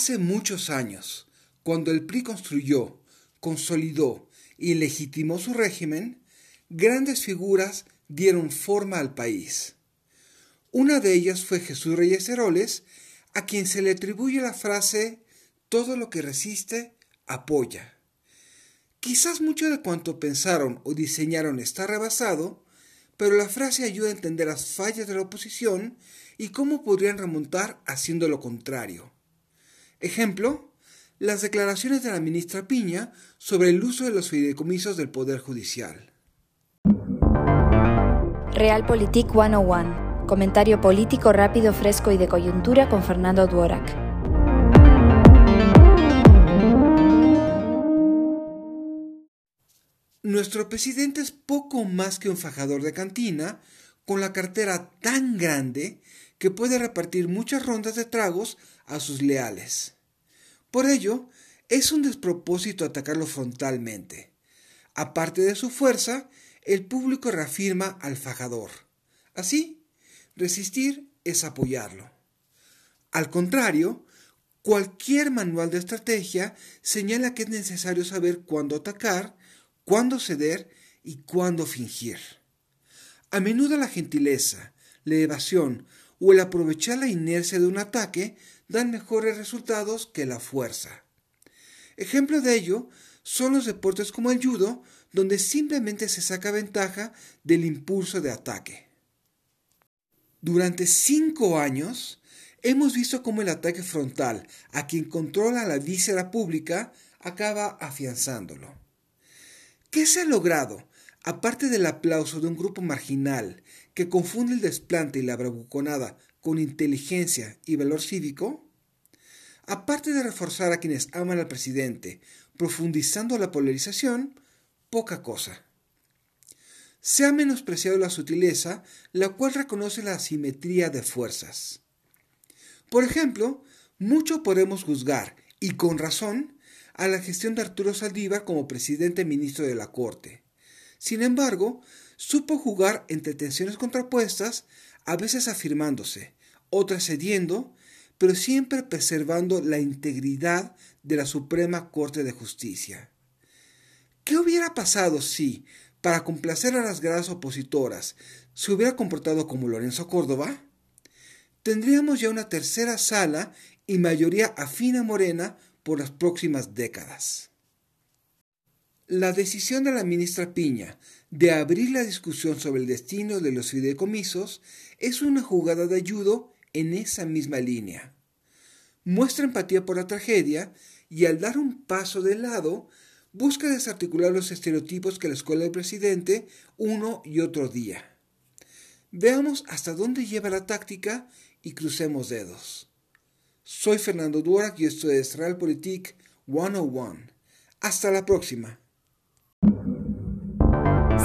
Hace muchos años, cuando el PRI construyó, consolidó y legitimó su régimen, grandes figuras dieron forma al país. Una de ellas fue Jesús Reyes Heroles, a quien se le atribuye la frase todo lo que resiste, apoya. Quizás mucho de cuanto pensaron o diseñaron está rebasado, pero la frase ayuda a entender las fallas de la oposición y cómo podrían remontar haciendo lo contrario. Ejemplo, las declaraciones de la ministra Piña sobre el uso de los fideicomisos del Poder Judicial. Realpolitik 101. Comentario político rápido, fresco y de coyuntura con Fernando Duorak. Nuestro presidente es poco más que un fajador de cantina, con la cartera tan grande que puede repartir muchas rondas de tragos a sus leales. Por ello, es un despropósito atacarlo frontalmente. Aparte de su fuerza, el público reafirma al fajador. Así, resistir es apoyarlo. Al contrario, cualquier manual de estrategia señala que es necesario saber cuándo atacar, cuándo ceder y cuándo fingir. A menudo la gentileza, la evasión o el aprovechar la inercia de un ataque dan mejores resultados que la fuerza. Ejemplo de ello son los deportes como el judo, donde simplemente se saca ventaja del impulso de ataque. Durante cinco años hemos visto cómo el ataque frontal a quien controla la víscera pública acaba afianzándolo. ¿Qué se ha logrado, aparte del aplauso de un grupo marginal que confunde el desplante y la bravuconada con inteligencia y valor cívico? Aparte de reforzar a quienes aman al presidente, profundizando la polarización, poca cosa. Se ha menospreciado la sutileza, la cual reconoce la asimetría de fuerzas. Por ejemplo, mucho podemos juzgar, y con razón, a la gestión de Arturo Saldívar como presidente ministro de la Corte. Sin embargo, supo jugar entre tensiones contrapuestas, a veces afirmándose, otras cediendo, pero siempre preservando la integridad de la Suprema Corte de Justicia. ¿Qué hubiera pasado si, para complacer a las gradas opositoras, se hubiera comportado como Lorenzo Córdoba? Tendríamos ya una tercera sala y mayoría afina morena por las próximas décadas. La decisión de la ministra Piña de abrir la discusión sobre el destino de los fideicomisos es una jugada de ayudo en esa misma línea. Muestra empatía por la tragedia y al dar un paso de lado, busca desarticular los estereotipos que la escuela del presidente uno y otro día. Veamos hasta dónde lleva la táctica y crucemos dedos. Soy Fernando Duarac y esto es Realpolitik 101. Hasta la próxima.